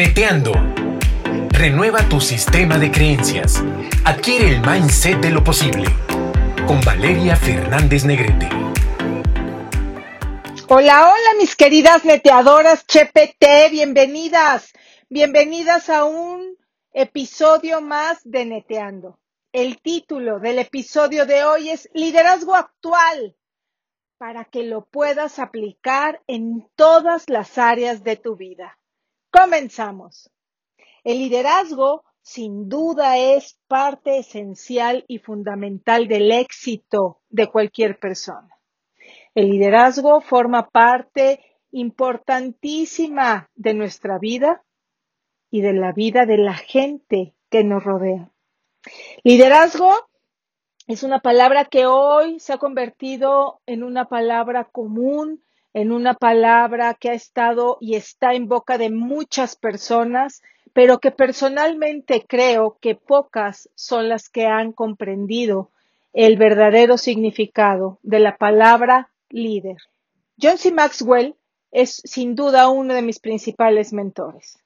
Neteando. Renueva tu sistema de creencias. Adquiere el mindset de lo posible. Con Valeria Fernández Negrete. Hola, hola mis queridas neteadoras CHPT, bienvenidas. Bienvenidas a un episodio más de Neteando. El título del episodio de hoy es Liderazgo actual para que lo puedas aplicar en todas las áreas de tu vida. Comenzamos. El liderazgo sin duda es parte esencial y fundamental del éxito de cualquier persona. El liderazgo forma parte importantísima de nuestra vida y de la vida de la gente que nos rodea. Liderazgo es una palabra que hoy se ha convertido en una palabra común, en una palabra que ha estado y está en boca de muchas personas, pero que personalmente creo que pocas son las que han comprendido el verdadero significado de la palabra líder. John C. Maxwell es sin duda uno de mis principales mentores.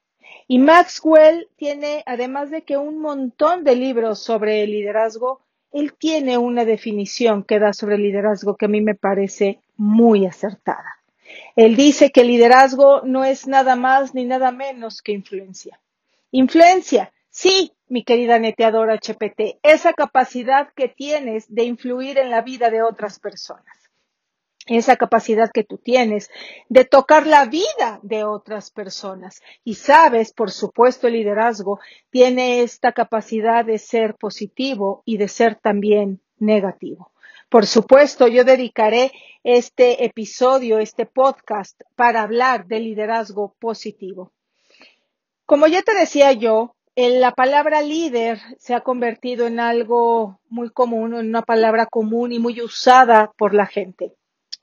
Y Maxwell tiene, además de que un montón de libros sobre el liderazgo, él tiene una definición que da sobre el liderazgo que a mí me parece muy acertada. Él dice que el liderazgo no es nada más ni nada menos que influencia. Influencia, sí, mi querida neteadora HPT, esa capacidad que tienes de influir en la vida de otras personas esa capacidad que tú tienes de tocar la vida de otras personas. Y sabes, por supuesto, el liderazgo tiene esta capacidad de ser positivo y de ser también negativo. Por supuesto, yo dedicaré este episodio, este podcast, para hablar de liderazgo positivo. Como ya te decía yo, la palabra líder se ha convertido en algo muy común, en una palabra común y muy usada por la gente.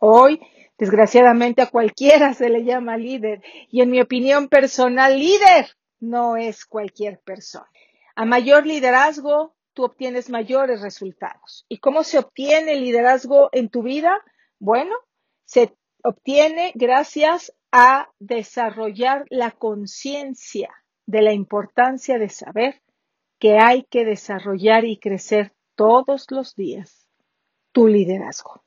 Hoy, desgraciadamente, a cualquiera se le llama líder y en mi opinión personal, líder no es cualquier persona. A mayor liderazgo, tú obtienes mayores resultados. ¿Y cómo se obtiene el liderazgo en tu vida? Bueno, se obtiene gracias a desarrollar la conciencia de la importancia de saber que hay que desarrollar y crecer todos los días tu liderazgo.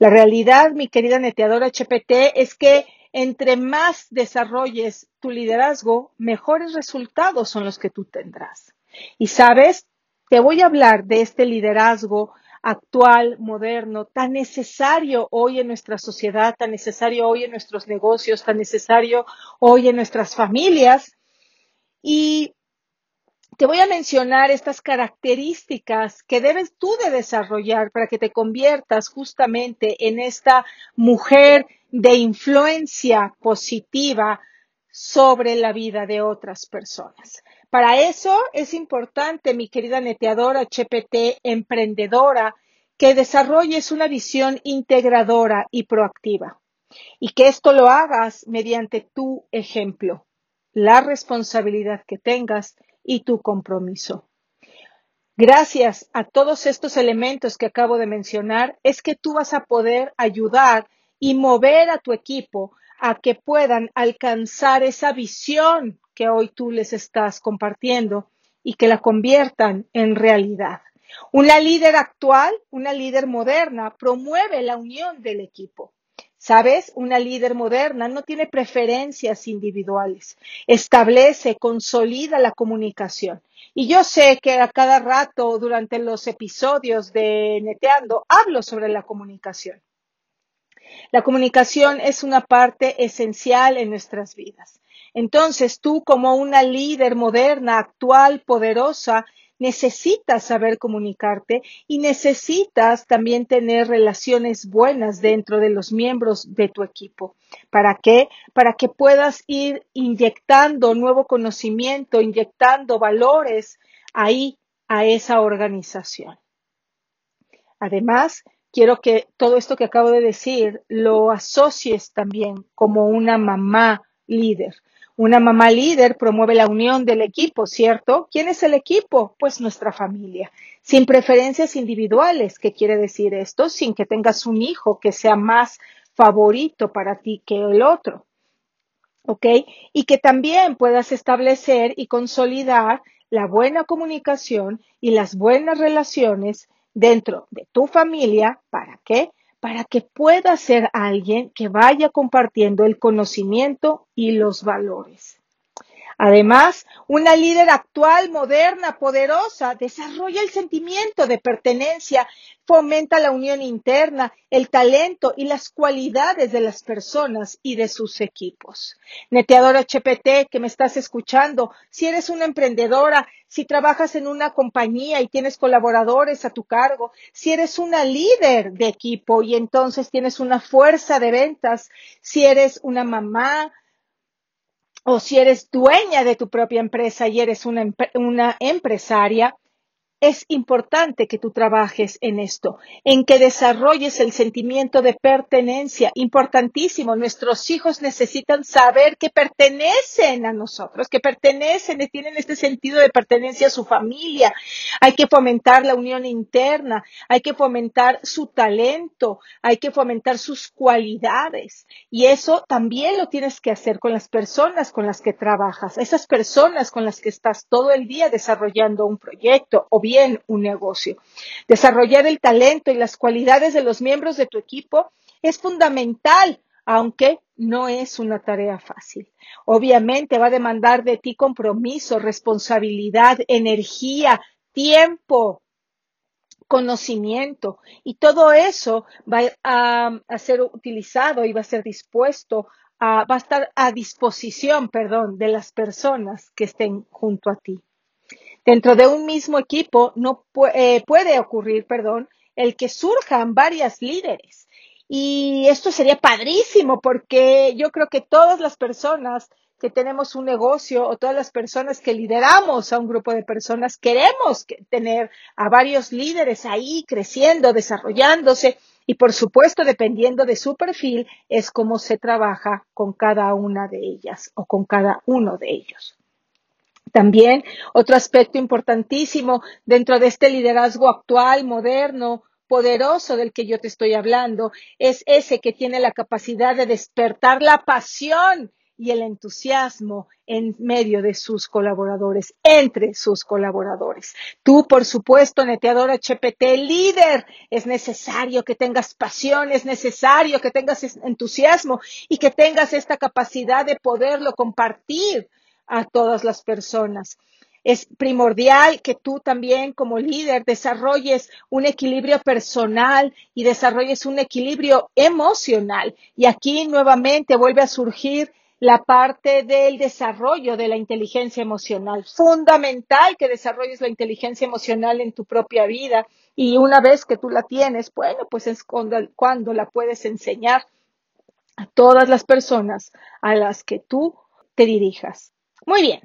La realidad, mi querida neteadora HPT, es que entre más desarrolles tu liderazgo, mejores resultados son los que tú tendrás. Y sabes, te voy a hablar de este liderazgo actual, moderno, tan necesario hoy en nuestra sociedad, tan necesario hoy en nuestros negocios, tan necesario hoy en nuestras familias. Y te voy a mencionar estas características que debes tú de desarrollar para que te conviertas justamente en esta mujer de influencia positiva sobre la vida de otras personas. Para eso es importante, mi querida neteadora HPT, emprendedora, que desarrolles una visión integradora y proactiva y que esto lo hagas mediante tu ejemplo, la responsabilidad que tengas y tu compromiso. Gracias a todos estos elementos que acabo de mencionar, es que tú vas a poder ayudar y mover a tu equipo a que puedan alcanzar esa visión que hoy tú les estás compartiendo y que la conviertan en realidad. Una líder actual, una líder moderna, promueve la unión del equipo. ¿Sabes? Una líder moderna no tiene preferencias individuales. Establece, consolida la comunicación. Y yo sé que a cada rato durante los episodios de Neteando hablo sobre la comunicación. La comunicación es una parte esencial en nuestras vidas. Entonces tú como una líder moderna, actual, poderosa, necesitas saber comunicarte y necesitas también tener relaciones buenas dentro de los miembros de tu equipo. ¿Para qué? Para que puedas ir inyectando nuevo conocimiento, inyectando valores ahí a esa organización. Además, quiero que todo esto que acabo de decir lo asocies también como una mamá líder. Una mamá líder promueve la unión del equipo, ¿cierto? ¿Quién es el equipo? Pues nuestra familia, sin preferencias individuales. ¿Qué quiere decir esto? Sin que tengas un hijo que sea más favorito para ti que el otro. ¿ok? Y que también puedas establecer y consolidar la buena comunicación y las buenas relaciones dentro de tu familia. ¿Para qué? Para que puedas ser alguien que vaya compartiendo el conocimiento y los valores. Además, una líder actual, moderna, poderosa, desarrolla el sentimiento de pertenencia, fomenta la unión interna, el talento y las cualidades de las personas y de sus equipos. Neteador HPT, que me estás escuchando, si eres una emprendedora, si trabajas en una compañía y tienes colaboradores a tu cargo, si eres una líder de equipo y entonces tienes una fuerza de ventas, si eres una mamá, o si eres dueña de tu propia empresa y eres una, una empresaria, es importante que tú trabajes en esto, en que desarrolles el sentimiento de pertenencia. Importantísimo, nuestros hijos necesitan saber que pertenecen a nosotros, que pertenecen, tienen este sentido de pertenencia a su familia. Hay que fomentar la unión interna, hay que fomentar su talento, hay que fomentar sus cualidades. Y eso también lo tienes que hacer con las personas con las que trabajas, esas personas con las que estás todo el día desarrollando un proyecto o bien un negocio. Desarrollar el talento y las cualidades de los miembros de tu equipo es fundamental, aunque no es una tarea fácil. Obviamente va a demandar de ti compromiso, responsabilidad, energía, tiempo, conocimiento y todo eso va a, ser utilizado y va a ser dispuesto a, va a estar a disposición, perdón, de las personas que estén junto a ti. Dentro de un mismo equipo no eh, puede ocurrir, perdón, el que surjan varias líderes. Y esto sería padrísimo porque yo creo que todas las personas que tenemos un negocio o todas las personas que lideramos a un grupo de personas queremos tener a varios líderes ahí creciendo, desarrollándose y por supuesto dependiendo de su perfil es cómo se trabaja con cada una de ellas o con cada uno de ellos. También otro aspecto importantísimo dentro de este liderazgo actual, moderno, poderoso del que yo te estoy hablando, es ese que tiene la capacidad de despertar la pasión y el entusiasmo en medio de sus colaboradores, entre sus colaboradores. Tú, por supuesto, neteador HPT, líder, es necesario que tengas pasión, es necesario que tengas entusiasmo y que tengas esta capacidad de poderlo compartir a todas las personas. Es primordial que tú también como líder desarrolles un equilibrio personal y desarrolles un equilibrio emocional. Y aquí nuevamente vuelve a surgir la parte del desarrollo de la inteligencia emocional. Fundamental que desarrolles la inteligencia emocional en tu propia vida y una vez que tú la tienes, bueno, pues es cuando, la puedes enseñar a todas las personas a las que tú te dirijas. Muy bien.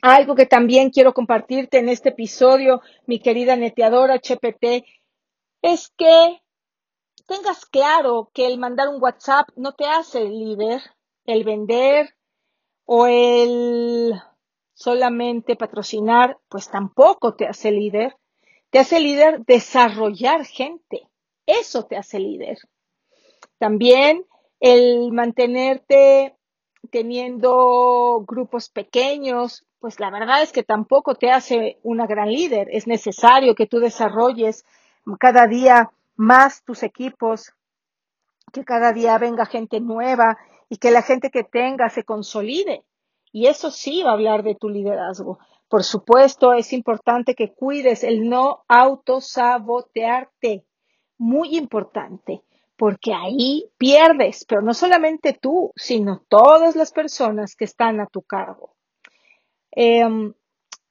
Algo que también quiero compartirte en este episodio, mi querida neteadora HPT, es que tengas claro que el mandar un WhatsApp no te hace líder, el vender o el solamente patrocinar, pues tampoco te hace líder. Te hace líder desarrollar gente. Eso te hace líder. También el mantenerte teniendo grupos pequeños, pues la verdad es que tampoco te hace una gran líder. Es necesario que tú desarrolles cada día más tus equipos, que cada día venga gente nueva y que la gente que tenga se consolide. Y eso sí va a hablar de tu liderazgo. Por supuesto, es importante que cuides el no autosabotearte. Muy importante porque ahí pierdes, pero no solamente tú, sino todas las personas que están a tu cargo. Em,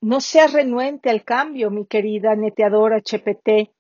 no seas renuente al cambio, mi querida neteadora HPT.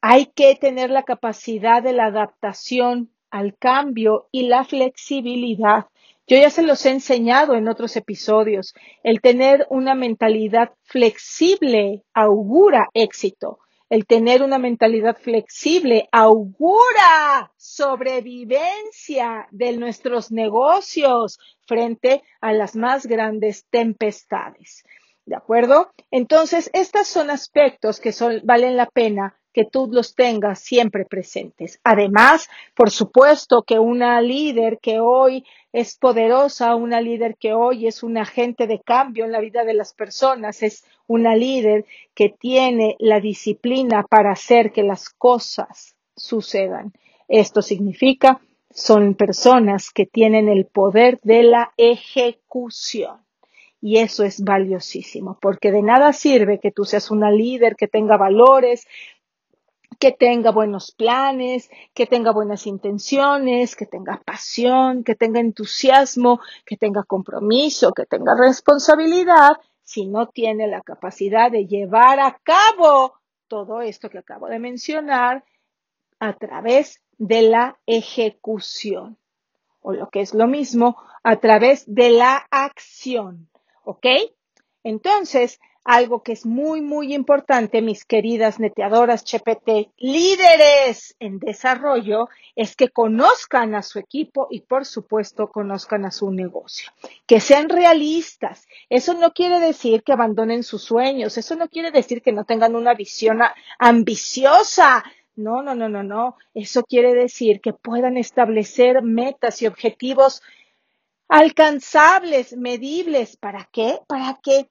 Hay que tener la capacidad de la adaptación al cambio y la flexibilidad. Yo ya se los he enseñado en otros episodios. El tener una mentalidad flexible augura éxito. El tener una mentalidad flexible augura sobrevivencia de nuestros negocios frente a las más grandes tempestades. ¿De acuerdo? Entonces, estos son aspectos que valen la pena que tú los tengas siempre presentes. Además, por supuesto que una líder que hoy es poderosa, una líder que hoy es un agente de cambio en la vida de las personas, es una líder que tiene la disciplina para hacer que las cosas sucedan. Esto significa, son personas que tienen el poder de la ejecución. Y eso es valiosísimo, porque de nada sirve que tú seas una líder que tenga valores, que tenga buenos planes, que tenga buenas intenciones, que tenga pasión, que tenga entusiasmo, que tenga compromiso, que tenga responsabilidad, si no tiene la capacidad de llevar a cabo todo esto que acabo de mencionar a través de la ejecución, o lo que es lo mismo, a través de la acción. ¿Ok? Entonces, algo que es muy, muy importante, mis queridas neteadoras Chepete, líderes en desarrollo, es que conozcan a su equipo y, por supuesto, conozcan a su negocio. Que sean realistas. Eso no quiere decir que abandonen sus sueños. Eso no quiere decir que no tengan una visión ambiciosa. No, no, no, no, no. Eso quiere decir que puedan establecer metas y objetivos alcanzables, medibles. ¿Para qué? Para que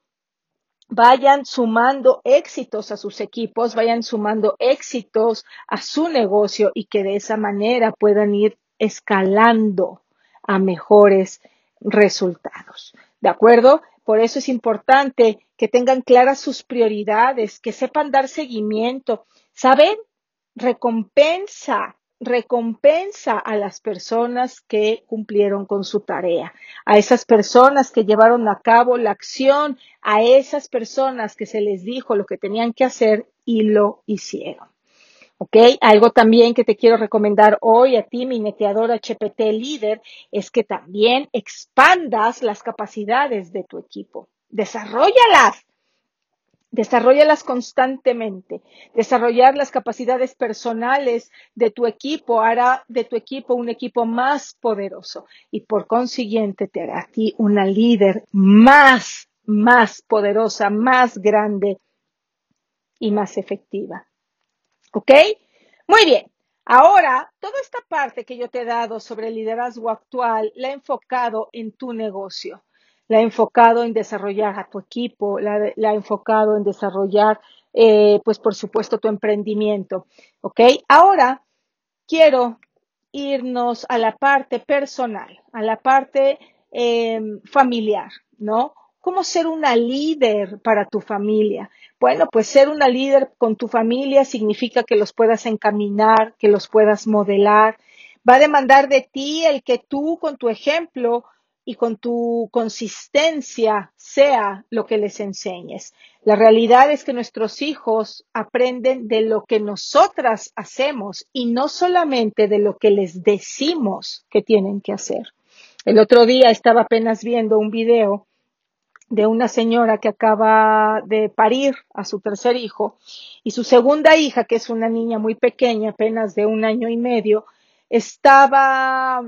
vayan sumando éxitos a sus equipos, vayan sumando éxitos a su negocio y que de esa manera puedan ir escalando a mejores resultados. ¿De acuerdo? Por eso es importante que tengan claras sus prioridades, que sepan dar seguimiento. ¿Saben? Recompensa recompensa a las personas que cumplieron con su tarea, a esas personas que llevaron a cabo la acción, a esas personas que se les dijo lo que tenían que hacer y lo hicieron. ¿Ok? Algo también que te quiero recomendar hoy a ti, mi neteador HPT líder, es que también expandas las capacidades de tu equipo. Desarrollalas. Desarrollalas constantemente. Desarrollar las capacidades personales de tu equipo hará de tu equipo un equipo más poderoso y por consiguiente te hará a ti una líder más, más poderosa, más grande y más efectiva. ¿Ok? Muy bien. Ahora, toda esta parte que yo te he dado sobre el liderazgo actual la he enfocado en tu negocio la ha enfocado en desarrollar a tu equipo, la, ha enfocado en desarrollar, eh, pues por supuesto, tu emprendimiento. ¿Ok? Ahora quiero irnos a la parte personal, a la parte em, familiar, ¿no? ¿Cómo ser una líder para tu familia? Bueno, pues ser una líder con tu familia significa que los puedas encaminar, que los puedas modelar. Va a demandar de ti el que tú, con tu ejemplo, y con tu consistencia sea lo que les enseñes. La realidad es que nuestros hijos aprenden de lo que nosotras hacemos y no solamente de lo que les decimos que tienen que hacer. El otro día estaba apenas viendo un video de una señora que acaba de parir a su tercer hijo y su segunda hija, que es una niña muy pequeña, apenas de un año y medio, estaba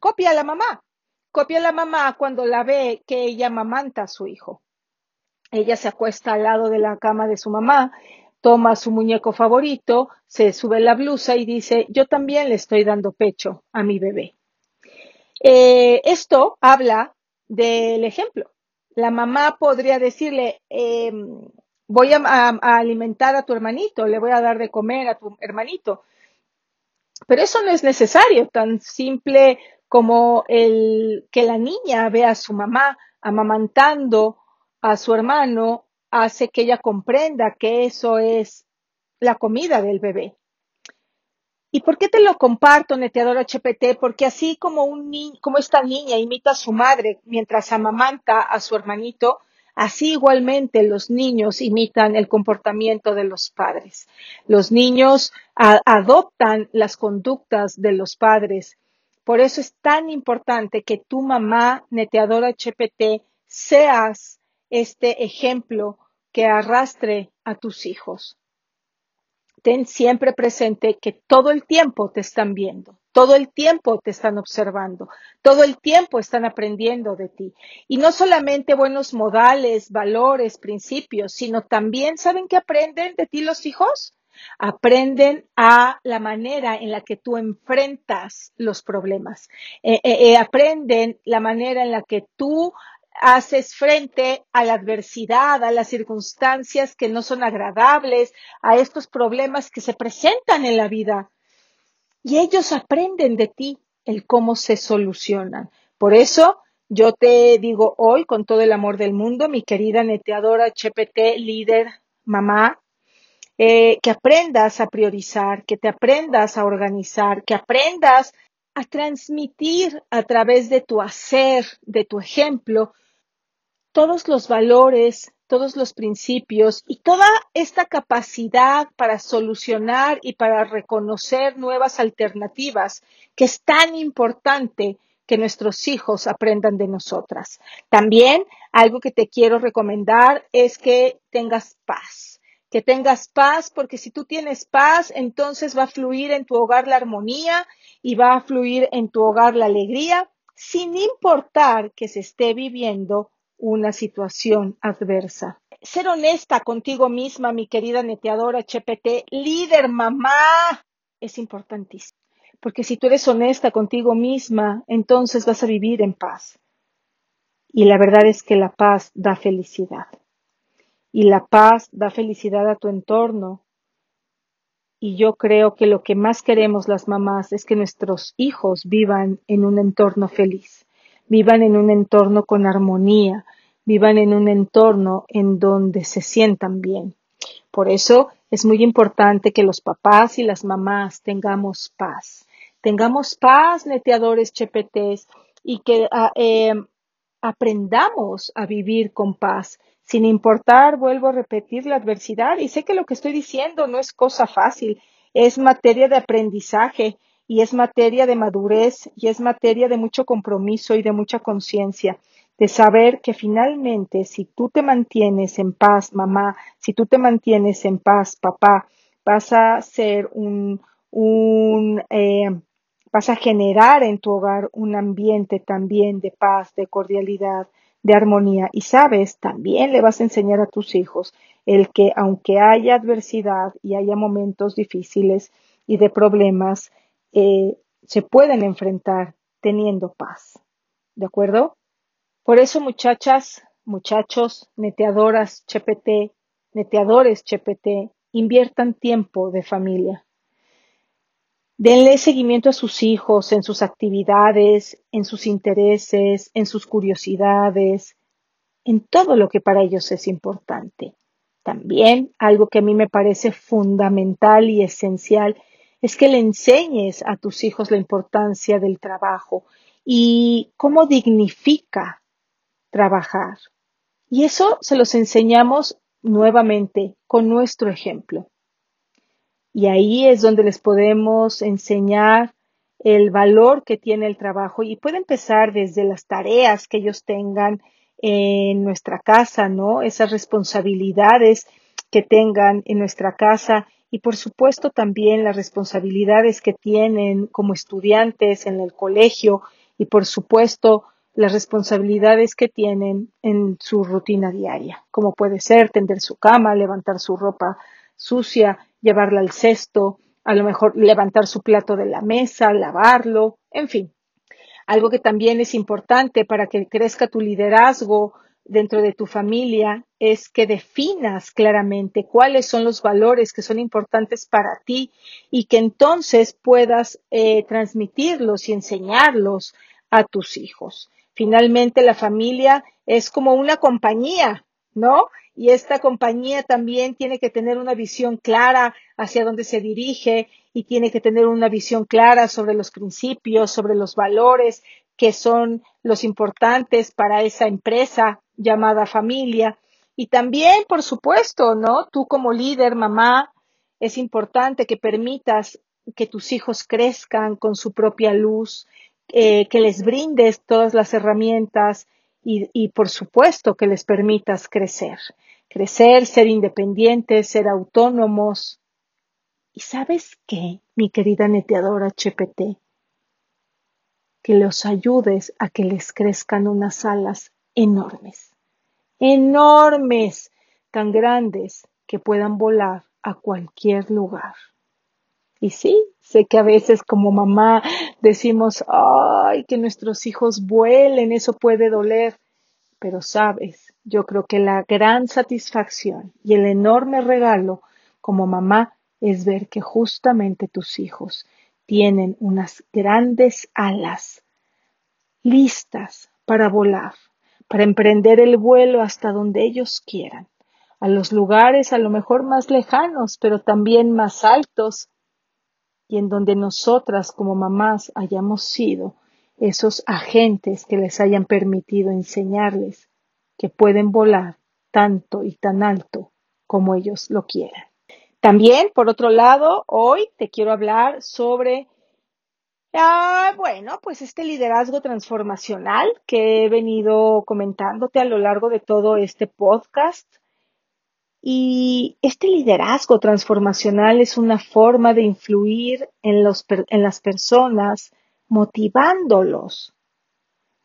copia a la mamá Copia la mamá cuando la ve que ella mamanta a su hijo. Ella se acuesta al lado de la cama de su mamá, toma su muñeco favorito, se sube la blusa y dice, yo también le estoy dando pecho a mi bebé. Eh, esto habla del ejemplo. La mamá podría decirle, em, voy a, a, alimentar a tu hermanito, le voy a dar de comer a tu hermanito. Pero eso no es necesario, tan simple como el que la niña vea a su mamá amamantando a su hermano hace que ella comprenda que eso es la comida del bebé. ¿Y por qué te lo comparto, neteador HPT? Porque así como, un como esta niña imita a su madre mientras amamanta a su hermanito, así igualmente los niños imitan el comportamiento de los padres. Los niños adoptan las conductas de los padres por eso es tan importante que tu mamá, neteadora HPT, seas este ejemplo que arrastre a tus hijos. Ten siempre presente que todo el tiempo te están viendo, todo el tiempo te están observando, todo el tiempo están aprendiendo de ti. Y no solamente buenos modales, valores, principios, sino también, ¿saben qué aprenden de ti los hijos? Aprenden a la manera en la que tú enfrentas los problemas, eh, eh, eh, aprenden la manera en la que tú haces frente a la adversidad, a las circunstancias que no son agradables, a estos problemas que se presentan en la vida. Y ellos aprenden de ti el cómo se solucionan. Por eso yo te digo hoy, con todo el amor del mundo, mi querida neteadora HPT, líder, mamá, eh, que aprendas a priorizar, que te aprendas a organizar, que aprendas a transmitir a través de tu hacer, de tu ejemplo, todos los valores, todos los principios y toda esta capacidad para solucionar y para reconocer nuevas alternativas que es tan importante que nuestros hijos aprendan de nosotras. También algo que te quiero recomendar es que tengas paz, que tengas paz porque si tú tienes paz, entonces va a fluir en tu hogar la armonía y va a fluir en tu hogar la alegría, sin importar que se esté viviendo una situación adversa. Ser honesta contigo misma, mi querida neteadora HPT, líder mamá, es importantísimo. Porque si tú eres honesta contigo misma, entonces vas a vivir en paz. Y la verdad es que la paz da felicidad. Y la paz da felicidad a tu entorno. Y yo creo que lo que más queremos las mamás es que nuestros hijos vivan en un entorno feliz vivan en un entorno con armonía, vivan en un entorno en donde se sientan bien. Por eso es muy importante que los papás y las mamás tengamos paz. Tengamos paz, neteadores chepetés, y que ah, eh, aprendamos a vivir con paz, sin importar, vuelvo a repetir, la adversidad. Y sé que lo que estoy diciendo no es cosa fácil, es materia de aprendizaje y es materia de madurez y es materia de mucho compromiso y de mucha conciencia, de saber que finalmente si tú te mantienes en paz, mamá, si tú te mantienes en paz, papá, vas a ser un, un eh, vas a generar en tu hogar un ambiente también de paz, de cordialidad, de armonía. Y sabes, también le vas a enseñar a tus hijos el que aunque haya adversidad y haya momentos difíciles y de problemas, eh, se pueden enfrentar teniendo paz. ¿De acuerdo? Por eso, muchachas, muchachos, neteadoras CHPT, neteadores CHPT, inviertan tiempo de familia. Denle seguimiento a sus hijos en sus actividades, en sus intereses, en sus curiosidades, en todo lo que para ellos es importante. También algo que a mí me parece fundamental y esencial es que le enseñes a tus hijos la importancia del trabajo y cómo dignifica trabajar. Y eso se los enseñamos nuevamente con nuestro ejemplo. Y ahí es donde les podemos enseñar el valor que tiene el trabajo y puede empezar desde las tareas que ellos tengan en nuestra casa, ¿no? Esas responsabilidades que tengan en nuestra casa y por supuesto también las responsabilidades que tienen como estudiantes en el colegio y por supuesto las responsabilidades que tienen en su rutina diaria, como puede ser tender su cama, levantar su ropa sucia, llevarla al cesto, a lo mejor levantar su plato de la mesa, lavarlo, en fin. Algo que también es importante para que crezca tu liderazgo dentro de tu familia es que definas claramente cuáles son los valores que son importantes para ti y que entonces puedas eh, transmitirlos y enseñarlos a tus hijos. Finalmente, la familia es como una compañía, ¿no? Y esta compañía también tiene que tener una visión clara hacia dónde se dirige y tiene que tener una visión clara sobre los principios, sobre los valores que son los importantes para esa empresa llamada familia. Y también, por supuesto, ¿no? Tú como líder, mamá, es importante que permitas que tus hijos crezcan con su propia luz, eh, que les brindes todas las herramientas y, y, por supuesto, que les permitas crecer. Crecer, ser independientes, ser autónomos. ¿Y sabes qué, mi querida neteadora HPT? Que los ayudes a que les crezcan unas alas enormes, enormes, tan grandes que puedan volar a cualquier lugar. Y sí, sé que a veces como mamá decimos, ay, que nuestros hijos vuelen, eso puede doler, pero sabes, yo creo que la gran satisfacción y el enorme regalo como mamá es ver que justamente tus hijos tienen unas grandes alas listas para volar, para emprender el vuelo hasta donde ellos quieran, a los lugares a lo mejor más lejanos, pero también más altos, y en donde nosotras como mamás hayamos sido esos agentes que les hayan permitido enseñarles que pueden volar tanto y tan alto como ellos lo quieran. También, por otro lado, hoy te quiero hablar sobre, ah, bueno, pues este liderazgo transformacional que he venido comentándote a lo largo de todo este podcast y este liderazgo transformacional es una forma de influir en, los, en las personas, motivándolos,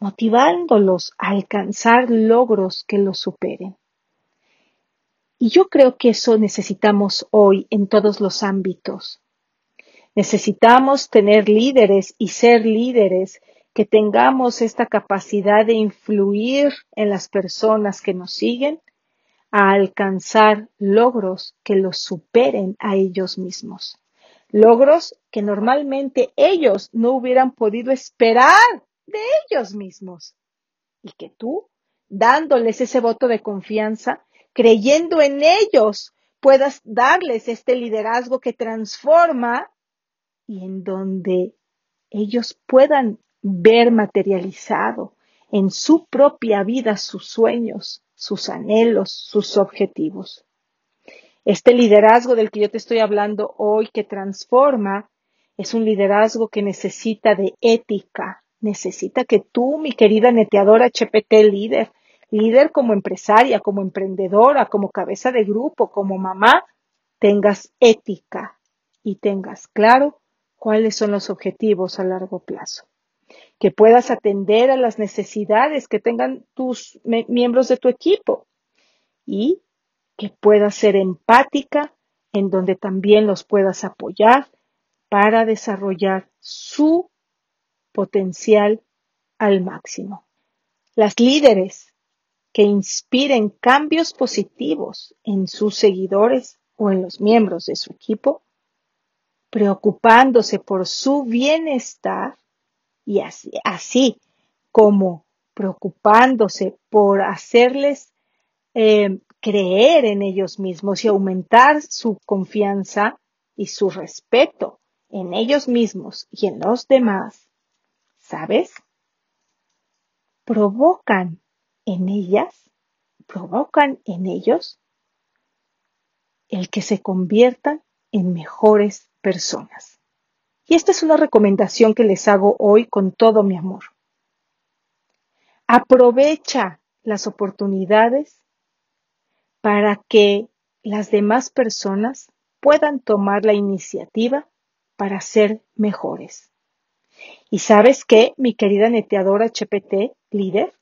motivándolos a alcanzar logros que los superen. Y yo creo que eso necesitamos hoy en todos los ámbitos. Necesitamos tener líderes y ser líderes que tengamos esta capacidad de influir en las personas que nos siguen a alcanzar logros que los superen a ellos mismos. Logros que normalmente ellos no hubieran podido esperar de ellos mismos. Y que tú, dándoles ese voto de confianza, creyendo en ellos, puedas darles este liderazgo que transforma y en donde ellos puedan ver materializado en su propia vida sus sueños, sus anhelos, sus objetivos. Este liderazgo del que yo te estoy hablando hoy que transforma es un liderazgo que necesita de ética, necesita que tú, mi querida neteadora HPT líder, líder como empresaria, como emprendedora, como cabeza de grupo, como mamá, tengas ética y tengas claro cuáles son los objetivos a largo plazo. Que puedas atender a las necesidades que tengan tus miembros de tu equipo y que puedas ser empática en donde también los puedas apoyar para desarrollar su potencial al máximo. Las líderes que inspiren cambios positivos en sus seguidores o en los miembros de su equipo, preocupándose por su bienestar, y así, así como preocupándose por hacerles eh, creer en ellos mismos y aumentar su confianza y su respeto en ellos mismos y en los demás, ¿sabes? Provocan en ellas, provocan en ellos el que se conviertan en mejores personas. Y esta es una recomendación que les hago hoy con todo mi amor. Aprovecha las oportunidades para que las demás personas puedan tomar la iniciativa para ser mejores. Y sabes qué, mi querida neteadora HPT, líder,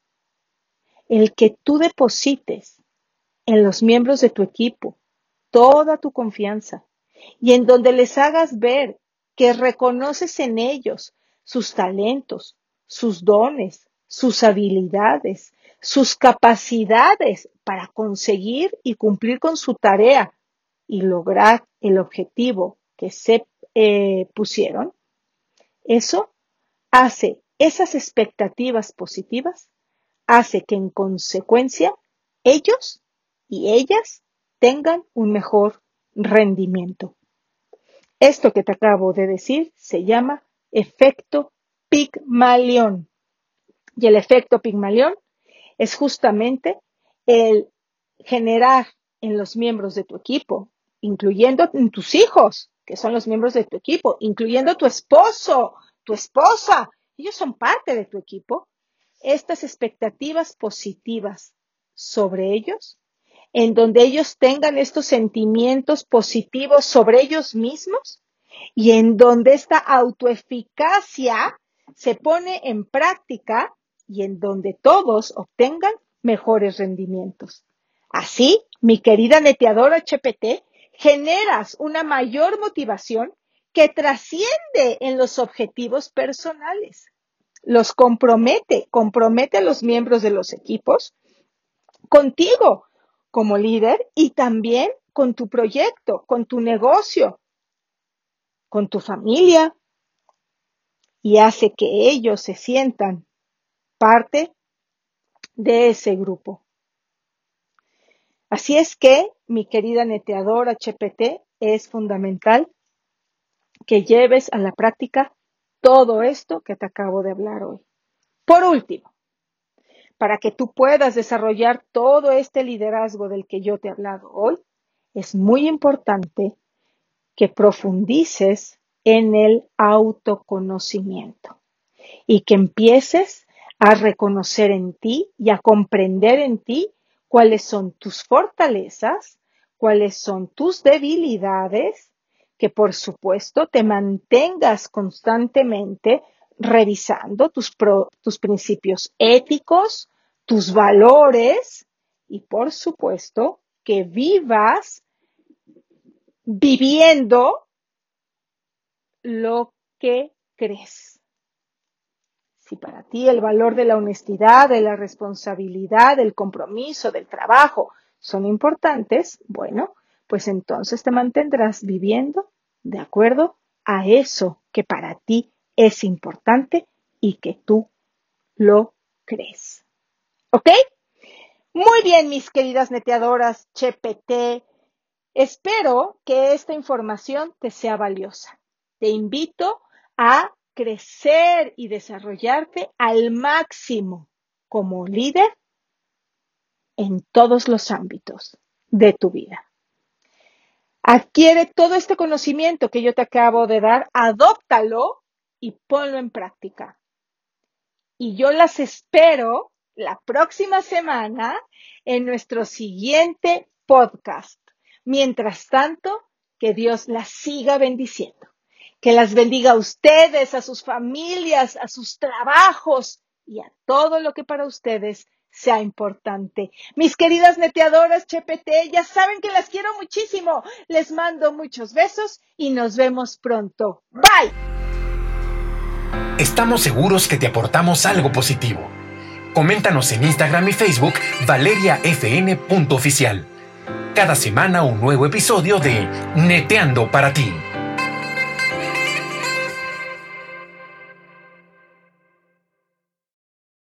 el que tú deposites en los miembros de tu equipo toda tu confianza y en donde les hagas ver que reconoces en ellos sus talentos, sus dones, sus habilidades, sus capacidades para conseguir y cumplir con su tarea y lograr el objetivo que se eh, pusieron, eso hace esas expectativas positivas, hace que en consecuencia ellos y ellas tengan un mejor rendimiento. Esto que te acabo de decir se llama efecto Pigmalión. Y el efecto Pigmalión es justamente el generar en los miembros de tu equipo, incluyendo en tus hijos, son los miembros de tu equipo, incluyendo tu esposo, tu esposa, ellos son parte de tu equipo, estas expectativas positivas sobre ellos en donde ellos tengan estos sentimientos positivos sobre ellos mismos y en donde esta autoeficacia se pone en práctica y en donde todos obtengan mejores rendimientos. Así, mi querida neteadora HPT, generas una mayor motivación que trasciende en los objetivos personales. Los compromete, compromete a los miembros de los equipos contigo como líder y también con tu proyecto, con tu negocio, con tu familia y hace que ellos se sientan parte de ese grupo. Así es que, mi querida neteador HPT, es fundamental que lleves a la práctica todo esto que te acabo de hablar hoy. Por último, para que tú puedas desarrollar todo este liderazgo del que yo te he hablado hoy, es muy importante que profundices en el autoconocimiento y que empieces a reconocer en ti y a comprender en ti cuáles son tus fortalezas, cuáles son tus debilidades, que por supuesto te mantengas constantemente revisando tus, tus principios éticos, tus valores y por supuesto que vivas viviendo lo que crees. Si para ti el valor de la honestidad, de la responsabilidad, del compromiso, del trabajo son importantes, bueno, pues entonces te mantendrás viviendo de acuerdo a eso que para ti es importante y que tú lo crees. ¿Ok? Muy bien, mis queridas neteadoras CHPT. Espero que esta información te sea valiosa. Te invito a crecer y desarrollarte al máximo como líder en todos los ámbitos de tu vida. Adquiere todo este conocimiento que yo te acabo de dar, adóptalo y ponlo en práctica. Y yo las espero la próxima semana en nuestro siguiente podcast. Mientras tanto, que Dios las siga bendiciendo. Que las bendiga a ustedes, a sus familias, a sus trabajos y a todo lo que para ustedes sea importante. Mis queridas neteadoras CHPT, ya saben que las quiero muchísimo. Les mando muchos besos y nos vemos pronto. Bye. Estamos seguros que te aportamos algo positivo. Coméntanos en Instagram y Facebook valeriafn.oficial. Cada semana un nuevo episodio de Neteando para ti.